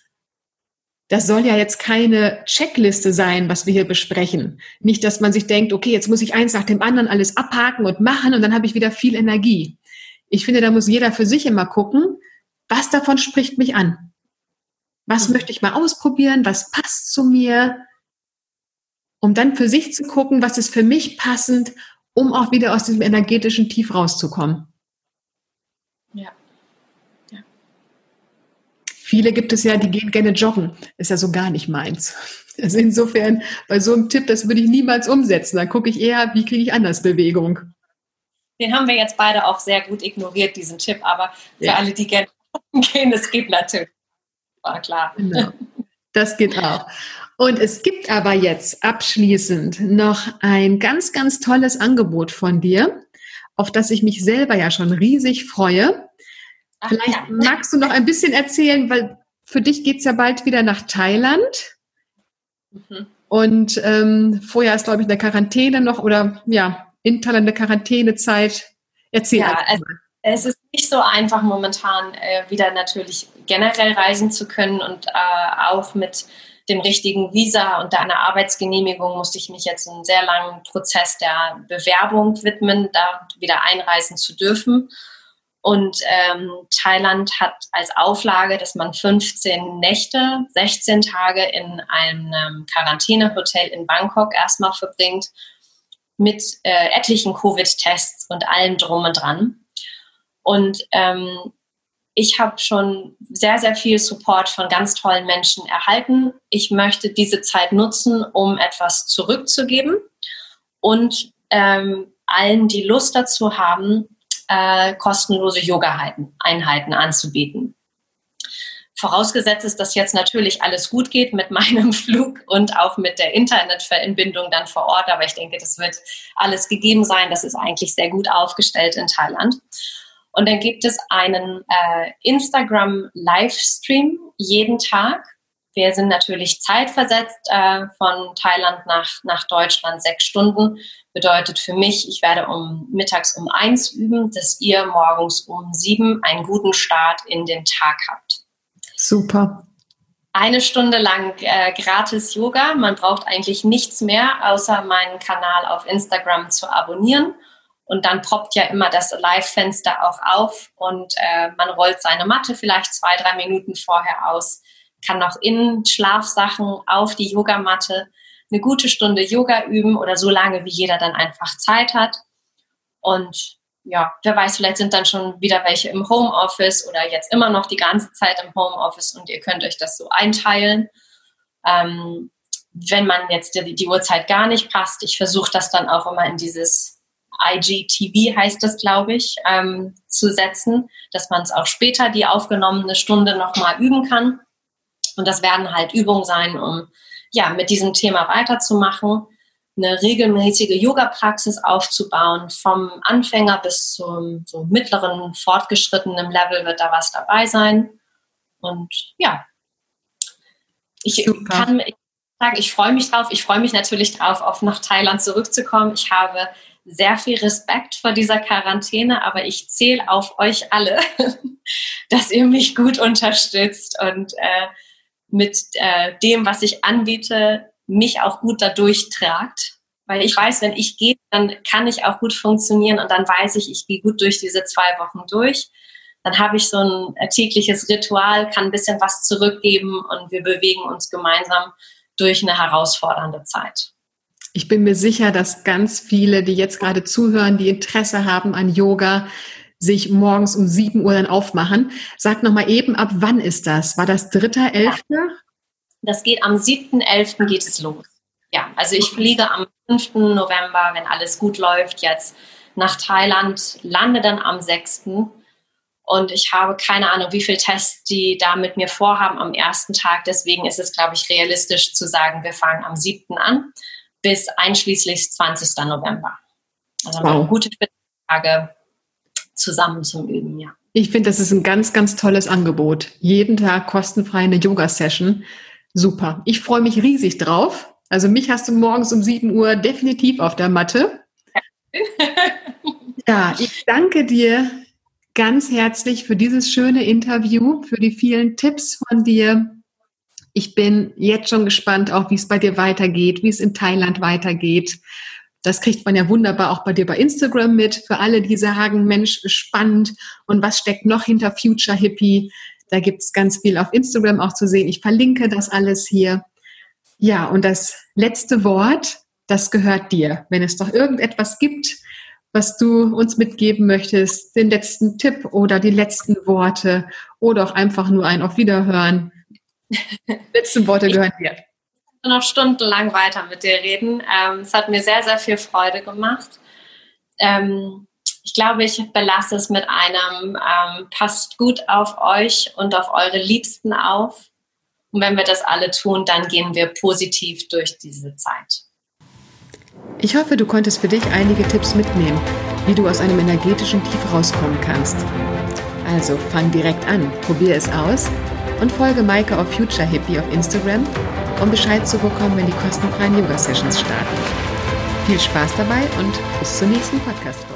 das soll ja jetzt keine Checkliste sein, was wir hier besprechen. Nicht, dass man sich denkt, okay, jetzt muss ich eins nach dem anderen alles abhaken und machen und dann habe ich wieder viel Energie. Ich finde, da muss jeder für sich immer gucken, was davon spricht mich an. Was mhm. möchte ich mal ausprobieren? Was passt zu mir? Um dann für sich zu gucken, was ist für mich passend, um auch wieder aus diesem energetischen Tief rauszukommen. Ja. Viele gibt es ja, die gehen gerne joggen. Ist ja so gar nicht meins. Also insofern, bei so einem Tipp, das würde ich niemals umsetzen. Dann gucke ich eher, wie kriege ich anders Bewegung. Den haben wir jetzt beide auch sehr gut ignoriert, diesen Tipp. Aber für ja. alle, die gerne joggen gehen, es geht natürlich. War klar. Genau. Das geht auch. Und es gibt aber jetzt abschließend noch ein ganz, ganz tolles Angebot von dir, auf das ich mich selber ja schon riesig freue. Vielleicht ja. magst du noch ein bisschen erzählen, weil für dich geht es ja bald wieder nach Thailand. Mhm. Und ähm, vorher ist, glaube ich, eine Quarantäne noch oder ja, in Thailand eine Quarantänezeit. Erzähl. Ja, es, es, ist nicht so einfach momentan äh, wieder natürlich generell reisen zu können und äh, auch mit dem richtigen Visa und einer Arbeitsgenehmigung musste ich mich jetzt einen sehr langen Prozess der Bewerbung widmen, da wieder einreisen zu dürfen. Und ähm, Thailand hat als Auflage, dass man 15 Nächte, 16 Tage in einem Quarantänehotel in Bangkok erstmal verbringt mit äh, etlichen Covid-Tests und allem drum und dran. Und ähm, ich habe schon sehr, sehr viel Support von ganz tollen Menschen erhalten. Ich möchte diese Zeit nutzen, um etwas zurückzugeben und ähm, allen, die Lust dazu haben, äh, kostenlose Yoga-Einheiten anzubieten. Vorausgesetzt ist, dass jetzt natürlich alles gut geht mit meinem Flug und auch mit der Internetverbindung dann vor Ort. Aber ich denke, das wird alles gegeben sein. Das ist eigentlich sehr gut aufgestellt in Thailand. Und dann gibt es einen äh, Instagram-Livestream jeden Tag. Wir sind natürlich zeitversetzt äh, von Thailand nach, nach Deutschland sechs Stunden Bedeutet für mich, ich werde um mittags um eins üben, dass ihr morgens um sieben einen guten Start in den Tag habt. Super. Eine Stunde lang äh, gratis Yoga. Man braucht eigentlich nichts mehr, außer meinen Kanal auf Instagram zu abonnieren. Und dann poppt ja immer das Live-Fenster auch auf und äh, man rollt seine Matte vielleicht zwei, drei Minuten vorher aus, kann noch in Schlafsachen auf die Yogamatte eine gute Stunde Yoga üben oder so lange, wie jeder dann einfach Zeit hat. Und ja, wer weiß, vielleicht sind dann schon wieder welche im Homeoffice oder jetzt immer noch die ganze Zeit im Homeoffice und ihr könnt euch das so einteilen. Ähm, wenn man jetzt die, die Uhrzeit gar nicht passt, ich versuche das dann auch immer in dieses IGTV heißt das, glaube ich, ähm, zu setzen, dass man es auch später die aufgenommene Stunde nochmal üben kann. Und das werden halt Übungen sein, um ja, mit diesem Thema weiterzumachen, eine regelmäßige Yoga-Praxis aufzubauen. Vom Anfänger bis zum so mittleren, fortgeschrittenen Level wird da was dabei sein. Und ja, ich Super. kann sagen, ich freue mich drauf. Ich freue mich natürlich drauf, auf nach Thailand zurückzukommen. Ich habe sehr viel Respekt vor dieser Quarantäne, aber ich zähle auf euch alle, dass ihr mich gut unterstützt und äh, mit äh, dem, was ich anbiete, mich auch gut dadurch tragt. Weil ich weiß, wenn ich gehe, dann kann ich auch gut funktionieren und dann weiß ich, ich gehe gut durch diese zwei Wochen durch. Dann habe ich so ein äh, tägliches Ritual, kann ein bisschen was zurückgeben und wir bewegen uns gemeinsam durch eine herausfordernde Zeit. Ich bin mir sicher, dass ganz viele, die jetzt gerade zuhören, die Interesse haben an Yoga, sich morgens um 7 Uhr dann aufmachen. Sag nochmal eben, ab wann ist das? War das 3.11.? Das geht am 7.11. geht es los. Ja, also ich fliege am 5. November, wenn alles gut läuft, jetzt nach Thailand, lande dann am 6. Und ich habe keine Ahnung, wie viele Tests die da mit mir vorhaben am ersten Tag. Deswegen ist es, glaube ich, realistisch zu sagen, wir fangen am 7. an bis einschließlich 20. November. Also wow. gute Tage zusammen zum Üben, ja. Ich finde, das ist ein ganz, ganz tolles Angebot. Jeden Tag kostenfrei eine Yoga-Session. Super. Ich freue mich riesig drauf. Also mich hast du morgens um 7 Uhr definitiv auf der Matte. ja, ich danke dir ganz herzlich für dieses schöne Interview, für die vielen Tipps von dir. Ich bin jetzt schon gespannt, auch wie es bei dir weitergeht, wie es in Thailand weitergeht. Das kriegt man ja wunderbar auch bei dir bei Instagram mit. Für alle, die sagen, Mensch, spannend und was steckt noch hinter Future Hippie? Da gibt es ganz viel auf Instagram auch zu sehen. Ich verlinke das alles hier. Ja, und das letzte Wort, das gehört dir. Wenn es doch irgendetwas gibt, was du uns mitgeben möchtest, den letzten Tipp oder die letzten Worte oder auch einfach nur ein Auf Wiederhören. letzten Worte gehören dir noch stundenlang weiter mit dir reden. Ähm, es hat mir sehr, sehr viel Freude gemacht. Ähm, ich glaube, ich belasse es mit einem, ähm, passt gut auf euch und auf eure Liebsten auf. Und wenn wir das alle tun, dann gehen wir positiv durch diese Zeit. Ich hoffe, du konntest für dich einige Tipps mitnehmen, wie du aus einem energetischen Tief rauskommen kannst. Also fang direkt an, probier es aus und folge Maike auf Future Hippie auf Instagram um Bescheid zu bekommen, wenn die kostenfreien Yoga-Sessions starten. Viel Spaß dabei und bis zur nächsten Podcast.